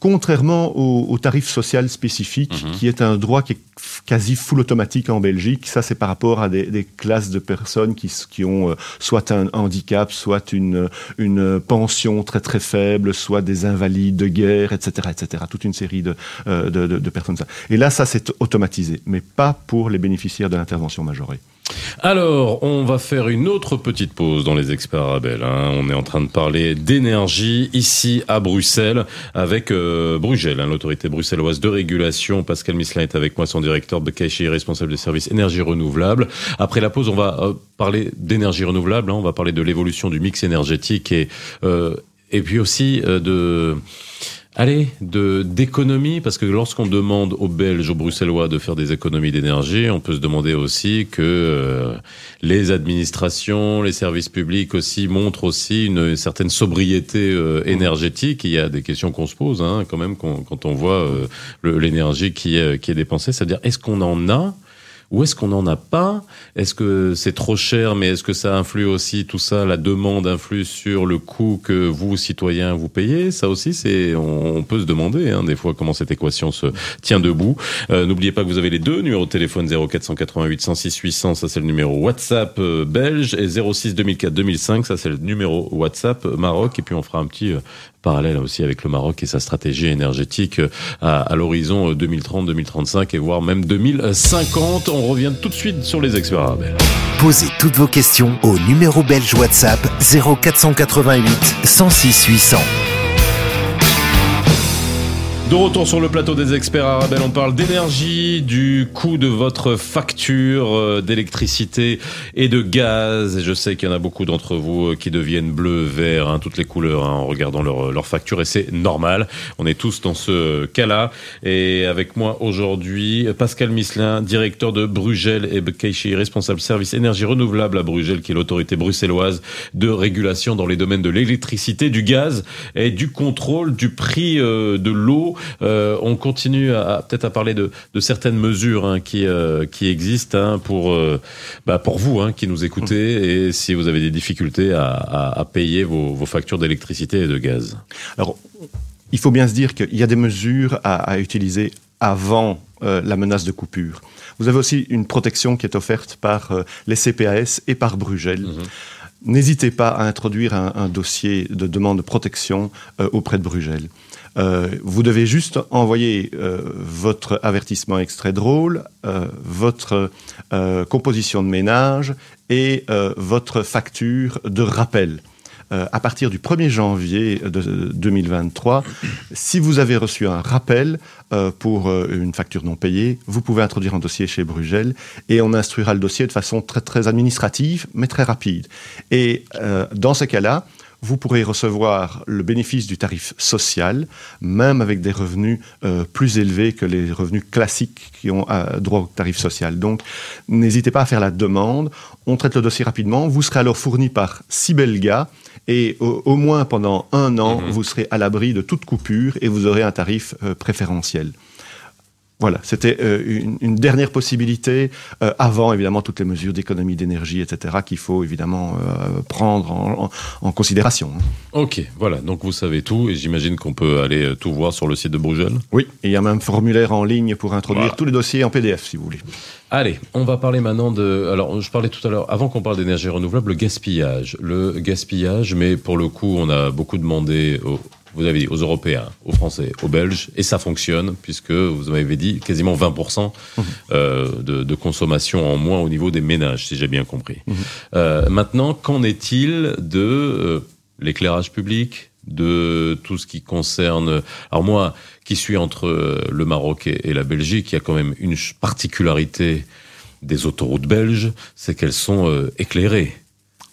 Contrairement au, au tarif social spécifique, Mhm. qui est un droit qui est quasi full automatique en Belgique, ça c'est par rapport à des, des classes de personnes qui, qui ont euh, soit un handicap, soit une, une pension très très faible, soit des invalides de guerre, etc., etc. Toute une série de, euh, de, de- de personnes. Et là, ça c'est automatisé, mais pas pour les bénéficiaires de l'intervention majorée. Alors, on va faire une autre petite pause dans les experts Arabelle. hein. On est en train de parler d'énergie ici à Bruxelles avec euh, Brugel, hein, l'autorité bruxelloise de régulation. Pascal Misselin est avec moi, son directeur de cachet responsable des services énergie renouvelable. Après la pause, on va euh, parler d'énergie renouvelable. hein. On va parler de l'évolution du mix énergétique et euh, et puis aussi euh, de Allez, de d'économie, parce que lorsqu'on demande aux Belges, aux Bruxellois de faire des économies d'énergie, on peut se demander aussi que euh, les administrations, les services publics aussi montrent aussi une certaine sobriété euh, énergétique. Il y a des questions qu'on se pose, hein, quand même, quand, quand on voit euh, l'énergie qui est, qui est dépensée. C'est-à-dire, est-ce qu'on en a ou est-ce qu'on n'en a pas? Est-ce que c'est trop cher, mais est-ce que ça influe aussi tout ça La demande influe sur le coût que vous, citoyens, vous payez? Ça aussi, c'est on, peut se demander hein, des fois comment cette équation se tient debout. Euh, N'oubliez pas que vous avez les deux numéros de téléphone 0488 106 800, ça c'est le numéro WhatsApp euh, belge, et 06 2004 2005, ça c'est le numéro WhatsApp euh, Maroc. Et puis on fera un petit euh, parallèle aussi avec le Maroc et sa stratégie énergétique euh, à, l'horizon 2030-2035 et voire même 2050. On revient tout de suite sur les experts arabes. Posez toutes vos questions au numéro belge WhatsApp 0488 106 800. De retour sur le plateau des experts Arabelle, on parle d'énergie, du coût de votre facture euh, d'électricité et de gaz. Je sais qu'il y en a beaucoup d'entre vous euh, qui deviennent bleu, vert, hein, toutes les couleurs hein, en regardant leur, leur facture et c'est normal. On est tous dans ce cas-là. Et avec moi aujourd'hui, Pascal Misselin, directeur de Brugel et Bekeishi, responsable service énergie renouvelable à Brugel, qui est l'autorité bruxelloise de régulation dans les domaines de l'électricité, du gaz et du contrôle du prix euh, de l'eau euh, on continue à, peut-être à parler de, de certaines mesures hein, qui, euh, qui existent hein, pour, euh, bah, pour vous hein, qui nous écoutez et si vous avez des difficultés à, à, à payer vos, vos factures d'électricité et de gaz. Alors, il faut bien se dire qu'il y a des mesures à, à utiliser avant euh, la menace de coupure. Vous avez aussi une protection qui est offerte par euh, les CPAS et par Brugel. Mhm. N'hésitez pas à introduire un, un dossier de demande de protection euh, auprès de Brugel. Euh, vous devez juste envoyer euh, votre avertissement extrait drôle, euh, votre euh, composition de ménage et votre facture de rappel. À partir du 1er janvier de 2023, si vous avez reçu un rappel pour une facture non payée, vous pouvez introduire un dossier chez Brugel et on instruira le dossier de façon très, très administrative, mais très rapide. Et dans ce cas-là, vous pourrez recevoir le bénéfice du tarif social, même avec des revenus euh, plus élevés que les revenus classiques qui ont euh, droit au tarif social. Donc, n'hésitez pas à faire la demande. On traite le dossier rapidement. Vous serez alors fourni par Sibelga et au, au moins pendant un an, Mhm. vous serez à l'abri de toute coupure et vous aurez un tarif euh, préférentiel. Voilà, c'était euh, une, une dernière possibilité, euh, avant évidemment toutes les mesures d'économie d'énergie, etc., qu'il faut évidemment euh, prendre en, en- en considération. hein. Ok, voilà, donc vous savez tout et j'imagine qu'on peut aller tout voir sur le site de Brugel. Oui, il y a même un formulaire en ligne pour introduire Voilà. tous les dossiers en PDF, si vous voulez. Allez, on va parler maintenant de. Alors, je parlais tout à l'heure, avant qu'on parle d'énergie renouvelable, le gaspillage. Le gaspillage, mais pour le coup, on a beaucoup demandé aux, vous avez dit, aux Européens, aux Français, aux Belges, et ça fonctionne, puisque vous m'avez dit quasiment 20% euh, de, de consommation en moins au niveau des ménages, si j'ai bien compris. Euh, maintenant, qu'en est-il de euh, l'éclairage public, de tout ce qui concerne. Alors moi, qui suis entre le Maroc et, et la Belgique, il y a quand même une particularité des autoroutes belges, c'est qu'elles sont éclairées.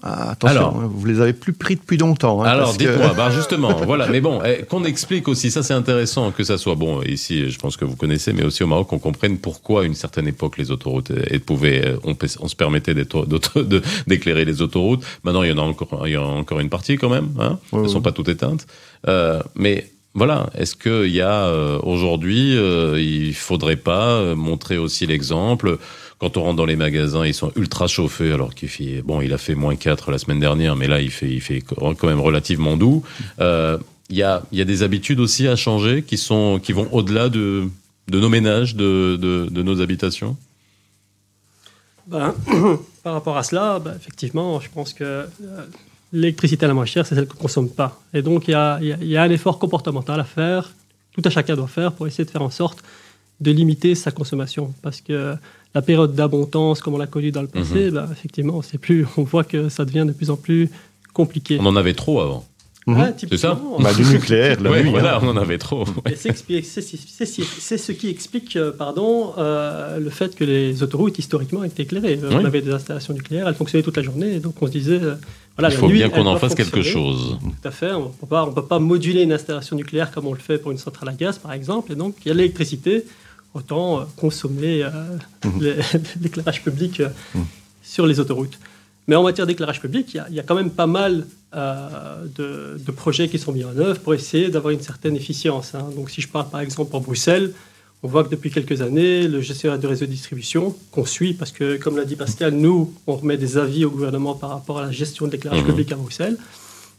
Ah, attention, Alors. hein, vous les avez plus pris depuis longtemps. hein, Alors que- dites-moi, bah <laughs> justement, voilà. Mais bon, eh, qu'on explique aussi, ça c'est intéressant que ça soit bon ici. Je pense que vous connaissez, mais aussi au Maroc, qu'on comprenne pourquoi à une certaine époque les autoroutes eh, pouvaient, euh, on, se permettait <laughs> d'éclairer les autoroutes. Maintenant, il y en a encore, il y en a encore une partie quand même. Hein Oui, Elles oui. sont pas toutes éteintes. Euh, mais voilà, est-ce qu'il y a euh, aujourd'hui, euh, il faudrait pas euh, montrer aussi l'exemple quand on rentre dans les magasins, ils sont ultra chauffés, alors qu'il fait, bon, il a fait moins 4 la semaine dernière, mais là, il fait, il fait quand même relativement doux. Euh, Il y, a, y a des habitudes aussi à changer qui, sont, qui vont au-delà de, nos ménages, de, de, nos habitations? Ben, <coughs> par rapport à cela, ben, effectivement, je pense que euh, l'électricité la moins chère, c'est celle qu'on ne consomme pas. Et donc, il y a, y y a un effort comportemental à faire, tout à chacun doit faire pour essayer de faire en sorte de limiter sa consommation. Parce que la période d'abondance, comme on l'a connu dans le passé, ben, effectivement, c'est plus, <laughs> on voit que ça devient de plus en plus compliqué. On en avait trop avant. Mhm. Ouais, typiquement, Bah, du nucléaire, la Ouais, nuit. voilà, hein. on en avait trop. C'est c'est- c'est- c'est- c'est ce qui explique euh, pardon, euh, le fait que les autoroutes historiquement étaient éclairées. Euh, Oui. On avait des installations nucléaires, elles fonctionnaient toute la journée, donc on se disait, euh, voilà, Il la faut nuit, bien qu'on en fasse quelque chose. Tout à fait, on on peut pas moduler une installation nucléaire comme on le fait pour une centrale à gaz, par exemple, et donc il y a l'électricité, autant euh, consommer euh, Mhm. <laughs> l'éclairage public euh, Mhm. sur les autoroutes. Mais en matière d'éclairage public, il y, a, il y a quand même pas mal euh, de, de projets qui sont mis en œuvre pour essayer d'avoir une certaine efficience. hein. Donc si je parle par exemple pour Bruxelles, on voit que depuis quelques années, le gestionnaire de réseau de distribution, qu'on suit, parce que comme l'a dit Pascal, nous, on remet des avis au gouvernement par rapport à la gestion de l'éclairage Mhm. public à Bruxelles,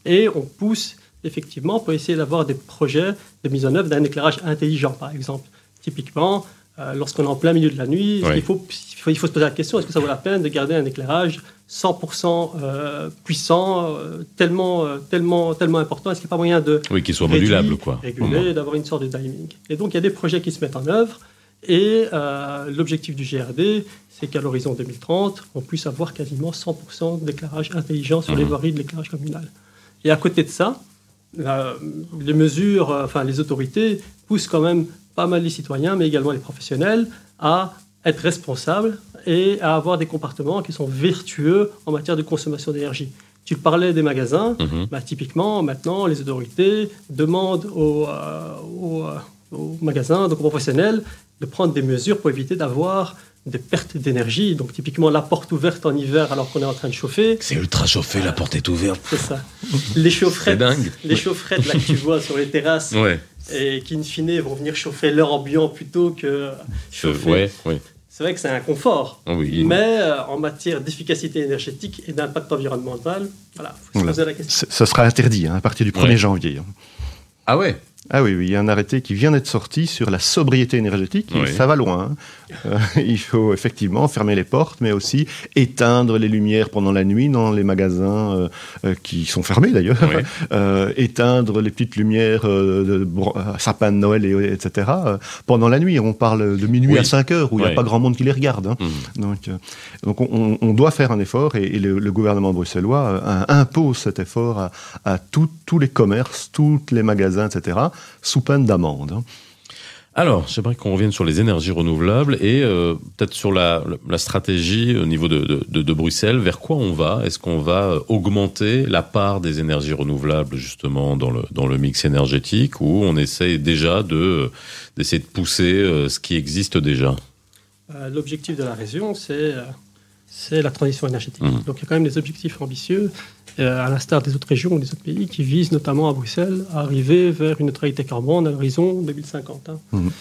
et on pousse effectivement pour essayer d'avoir des projets de mise en œuvre d'un éclairage intelligent, par exemple. Typiquement, euh, lorsqu'on est en plein milieu de la nuit, il, faut, il, faut, il faut se poser la question est-ce que ça vaut la peine de garder un éclairage 100% euh, puissant, euh, tellement, tellement, tellement important? Est-ce qu'il n'y a pas moyen de Oui, qu'il soit réduire, modulable, quoi. réguler, d'avoir une sorte de timing? Et donc, il y a des projets qui se mettent en œuvre. Et l'objectif du GRD, c'est qu'à l'horizon 2030, on puisse avoir quasiment 100% d'éclairage intelligent sur les Mhm. voiries de l'éclairage communal. Et à côté de ça, les mesures, enfin les autorités poussent quand même pas mal les citoyens, mais également les professionnels, à être responsables et à avoir des comportements qui sont vertueux en matière de consommation d'énergie. Tu parlais des magasins, Mhm. bah, typiquement, maintenant, les autorités demandent aux, euh, aux, euh, aux magasins, donc aux professionnels, de prendre des mesures pour éviter d'avoir des pertes d'énergie. Donc, typiquement, la porte ouverte en hiver alors qu'on est en train de chauffer, C'est ultra chauffé, la porte est ouverte. c'est ça. Les chaufferettes, dingue. les chaufferettes là, que tu <laughs> vois sur les terrasses Ouais, et qui, in fine, vont venir chauffer l'air ambiant plutôt que chauffer. ouais, ouais. C'est vrai que c'est un confort. Ah oui. Mais euh, en matière d'efficacité énergétique et d'impact environnemental, voilà, faut se Voilà. poser la question. Ce sera interdit hein, à partir du 1er Ouais. janvier. Ah ouais? Ah oui, oui, il y a un arrêté qui vient d'être sorti sur la sobriété énergétique. Oui. Ça va loin. hein. Euh, il faut effectivement fermer les portes, mais aussi éteindre les lumières pendant la nuit dans les magasins euh, euh, qui sont fermés d'ailleurs. Oui. Euh, éteindre les petites lumières de sapin de Noël, et, etc. pendant la nuit. On parle de minuit Oui. à 5 heures où il n'y a pas grand monde qui les regarde. hein. Mhm. Donc, donc on, doit faire un effort et, et le, le gouvernement bruxellois impose cet effort à, à tout- tous les commerces, tous les magasins, etc., sous peine d'amende. hein. Alors, j'aimerais qu'on revienne sur les énergies renouvelables et euh, peut-être sur la, la stratégie au niveau de, de- Bruxelles. Vers quoi on va? Est-ce qu'on va euh, augmenter la part des énergies renouvelables justement dans le, dans le mix énergétique ou on essaye déjà de d'essayer de pousser euh, ce qui existe déjà? L'objectif de la région, c'est euh, c'est la transition énergétique. Mhm. Donc il y a quand même des objectifs ambitieux, euh, à l'instar des autres régions ou des autres pays, qui visent notamment à Bruxelles à arriver vers une neutralité carbone à l'horizon 2050. hein. Mhm.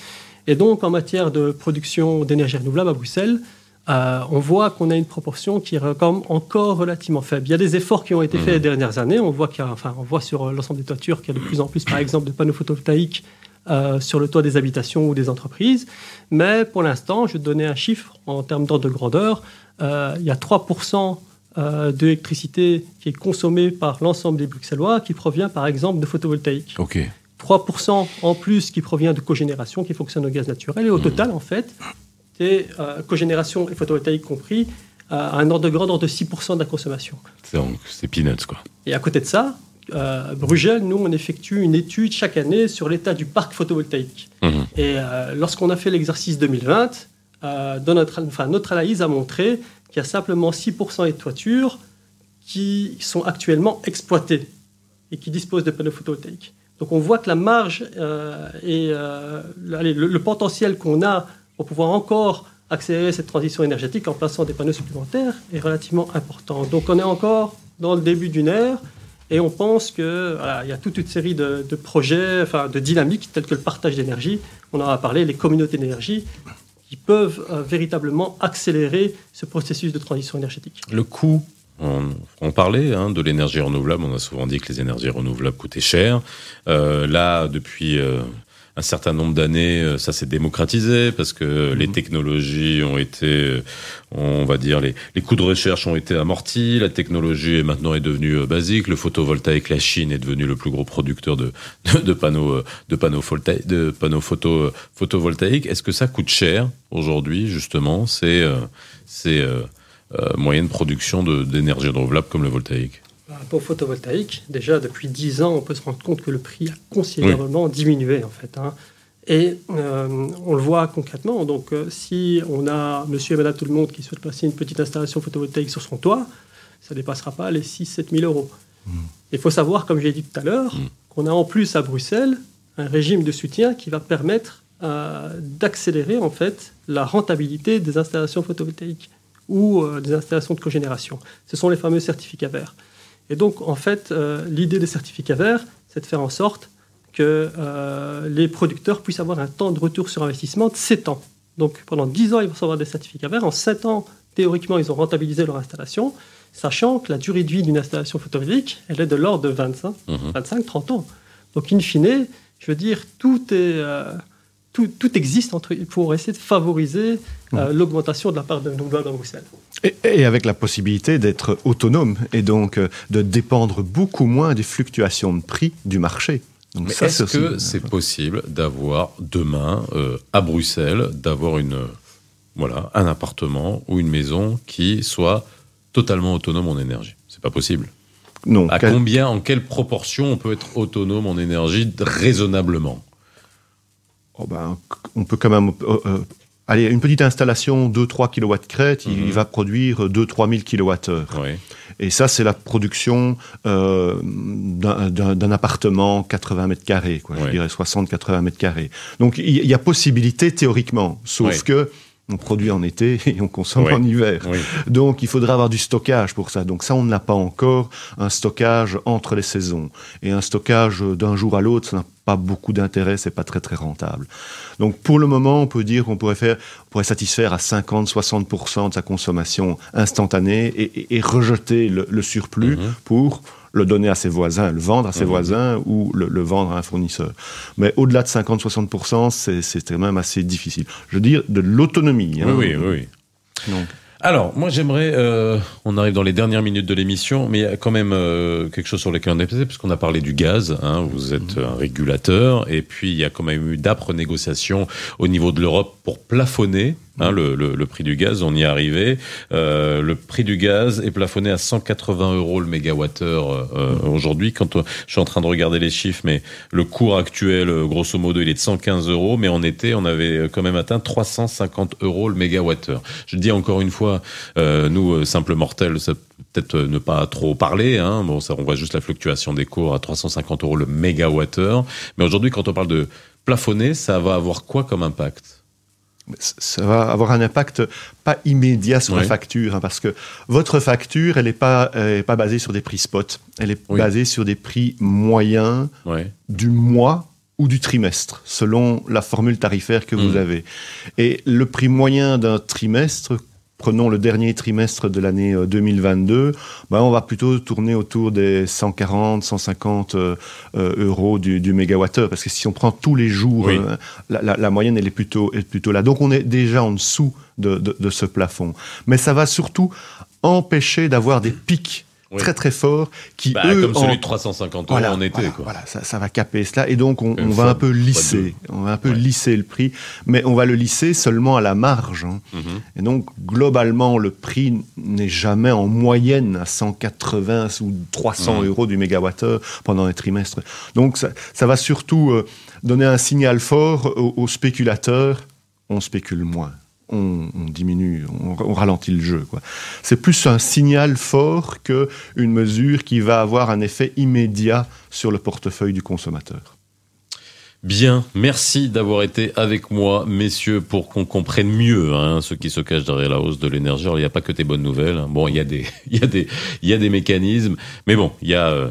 Et donc en matière de production d'énergie renouvelable à Bruxelles, euh, on voit qu'on a une proportion qui est quand même encore relativement faible. Il y a des efforts qui ont été faits les dernières années. On voit, qu'il y a, enfin, on voit sur l'ensemble des toitures qu'il y a de plus en plus, par exemple, de panneaux photovoltaïques euh, sur le toit des habitations ou des entreprises. Mais pour l'instant, je vais te donner un chiffre en termes d'ordre de grandeur. Euh, il y a 3% euh, d'électricité qui est consommée par l'ensemble des Bruxellois qui provient par exemple de photovoltaïque. Ok. 3% en plus qui provient de cogénération qui fonctionne au gaz naturel. Et au total, en fait, c'est euh, cogénération et photovoltaïque compris euh, à un ordre de grandeur de 6% de la consommation. C'est c'est peanuts quoi. Et à côté de ça, Bruxelles, nous, on effectue une étude chaque année sur l'état du parc photovoltaïque. Mhm. Et euh, lorsqu'on a fait l'exercice 2020, euh, dans notre, enfin, notre analyse a montré qu'il y a simplement 6% des toitures qui sont actuellement exploitées et qui disposent de panneaux photovoltaïques. Donc on voit que la marge euh, et le potentiel qu'on a pour pouvoir encore accélérer cette transition énergétique en plaçant des panneaux supplémentaires est relativement important. Donc on est encore dans le début d'une ère et on pense que voilà, il y a toute une série de, projets, enfin de dynamiques telles que le partage d'énergie. On en a parlé, les communautés d'énergie qui peuvent euh, véritablement accélérer ce processus de transition énergétique. Le coût, on, on parlait hein, de l'énergie renouvelable, on a souvent dit que les énergies renouvelables coûtaient cher. Euh, là, depuis euh, un certain nombre d'années, euh, ça s'est démocratisé parce que les technologies ont été, euh, on va dire, les, les coûts de recherche ont été amortis, la technologie est maintenant est devenue euh, basique, le photovoltaïque, la Chine est devenue le plus gros producteur de, <laughs> de, de panneaux, de panneaux, de panneaux photo, photovoltaïques. Est-ce que ça coûte cher aujourd'hui, justement, ces, ces euh, moyens de production d'énergie renouvelable comme le voltaïque? Par rapport au photovoltaïque, déjà depuis 10 ans, on peut se rendre compte que le prix a considérablement diminué en fait. hein. Et euh, on le voit concrètement. Donc, euh, si on a monsieur et madame tout le monde qui souhaitent placer une petite installation photovoltaïque sur son toit, ça ne dépassera pas les 6-7 000 euros. Il faut savoir, comme j'ai dit tout à l'heure, Mm. qu'on a en plus à Bruxelles un régime de soutien qui va permettre euh, d'accélérer en fait la rentabilité des installations photovoltaïques ou des installations de cogénération. Ce sont les fameux certificats verts. Et donc, en fait, euh, l'idée des certificats verts, c'est de faire en sorte que euh, les producteurs puissent avoir un temps de retour sur investissement de 7 ans. Donc, pendant 10 ans, ils vont recevoir des certificats verts. En 7 ans, théoriquement, ils ont rentabilisé leur installation, sachant que la durée de vie d'une installation photovoltaïque, elle est de l'ordre de 25, Mhm. 25-30 ans. Donc, in fine, je veux dire, tout est, euh, tout, tout existe entre, pour essayer de favoriser Mmh. euh, l'augmentation de la part de renouvelables à Bruxelles. Et, et avec la possibilité d'être autonome et donc euh, de dépendre beaucoup moins des fluctuations de prix du marché. Donc Mais ça, est-ce c'est que c'est possible d'avoir demain euh, à Bruxelles d'avoir une voilà un appartement ou une maison qui soit totalement autonome en énergie? C'est pas possible. Non, À quel- combien, en quelle proportion on peut être autonome en énergie raisonnablement? Oh ben, on peut quand même. euh, euh, allez, une petite installation 2-3 kW crête, il Mhm. va produire 2-3 000 kWh. Oui. Et ça, c'est la production euh, d'un- appartement 80 mètres carrés, quoi, Ouais. je dirais 60-80 mètres carrés. Donc il y, y a possibilité théoriquement, sauf Ouais. que on produit en été <laughs> et on consomme en hiver. Oui. Donc il faudra avoir du stockage pour ça. Donc ça, on n'a pas encore un stockage entre les saisons. Et un stockage d'un jour à l'autre, ça n'a pas beaucoup d'intérêt, c'est pas très très rentable. Donc pour le moment, on peut dire qu'on pourrait faire, on pourrait satisfaire à 50-60% de sa consommation instantanée et, et- et rejeter le, le surplus Mhm. pour le donner à ses voisins, le vendre à ses Mhm. voisins ou le, le vendre à un fournisseur. Mais au-delà de 50-60%, c'est c'est quand même assez difficile. Je veux dire de l'autonomie. hein. oui, oui, oui. Donc, Alors, moi, j'aimerais. euh, on arrive dans les dernières minutes de l'émission, mais il y a quand même euh, quelque chose sur lequel on est passé, puisqu'on a parlé du gaz. Hein, vous êtes un régulateur, et puis il y a quand même eu d'âpres négociations au niveau de l'Europe pour plafonner. Hein, le, le- le prix du gaz, on y est arrivé. Euh, le prix du gaz est plafonné à 180 euros le mégawattheure euh, aujourd'hui. Quand euh, je suis en train de regarder les chiffres, mais le cours actuel, euh, grosso modo, il est de 115 euros, mais en été, on avait euh, quand même atteint 350 euros le mégawattheure. Je dis encore une fois, euh, nous, simples mortels, ça peut peut-être ne pas trop parler. Hein. Bon, ça, on voit juste la fluctuation des cours à 350 euros le mégawattheure. Mais aujourd'hui, quand on parle de plafonner, ça va avoir quoi comme impact? Ça va avoir un impact pas immédiat sur Ouais. la facture, hein, parce que votre facture, elle n'est pas, elle est pas basée sur des prix spot, elle est Oui. basée sur des prix moyens Ouais. du mois ou du trimestre, selon la formule tarifaire que vous Mhm. avez. Et le prix moyen d'un trimestre, prenons le dernier trimestre de l'année euh, 2022, ben on va plutôt tourner autour des 140, 150 euh, euh, euros du, du mégawattheure, parce que si on prend tous les jours, Oui. euh, la, la- la moyenne elle est plutôt, est plutôt là. Donc on est déjà en dessous de, de- de ce plafond. Mais ça va surtout empêcher d'avoir des pics Oui. très très forts qui Bah, eux comme celui en- de 350 euros en été. voilà, quoi. voilà, ça, ça va caper cela. Et donc, on, va un peu lisser. On va un peu Ouais. lisser le prix. Mais on va le lisser seulement à la marge. hein. Mhm. Et donc, globalement, le prix n'est jamais en moyenne à 180 ou 300 Mhm. euros du mégawattheure pendant un trimestre. Donc, ça, ça va surtout euh, donner un signal fort aux, aux spéculateurs. On spécule moins. On, diminue, on, ralentit le jeu. C'est plus un signal fort que une mesure qui va avoir un effet immédiat sur le portefeuille du consommateur. Bien, merci d'avoir été avec moi, messieurs, pour qu'on comprenne mieux hein, ce qui se cache derrière la hausse de l'énergie. Il n'y a pas que des bonnes nouvelles. hein. Bon, il y a des, <laughs> il y a des, il y a des mécanismes, mais bon, il y a, euh,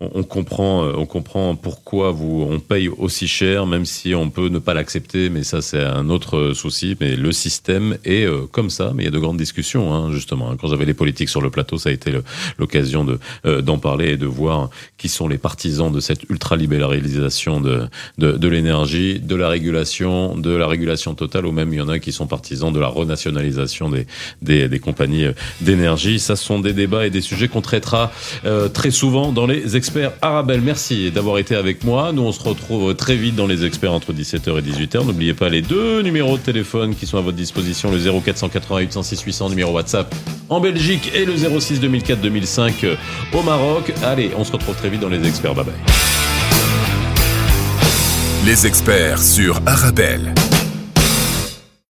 on, comprend, euh, on comprend pourquoi vous, on paye aussi cher, même si on peut ne pas l'accepter, mais ça c'est un autre euh, souci. Mais le système est euh, comme ça, mais il y a de grandes discussions, hein, justement. Quand j'avais les politiques sur le plateau, ça a été l'occasion de euh, d'en parler et de voir qui sont les partisans de cette ultra-libéralisation de, de, de l'énergie, de la régulation, de la régulation totale, ou même il y en a qui sont partisans de la renationalisation des, des, des compagnies euh, d'énergie. Ça sont des débats et des sujets qu'on traitera euh, très souvent dans les experts Arabelle. Merci d'avoir été avec moi. Nous, on se retrouve très vite dans les experts entre 17h et 18h. N'oubliez pas les deux numéros de téléphone qui sont à votre disposition, le 0488 106 800, numéro WhatsApp en Belgique, et le 06 2004 2005 euh, au Maroc. Allez, on se retrouve très vite dans les experts. Bye bye. Les experts sur Arabelle.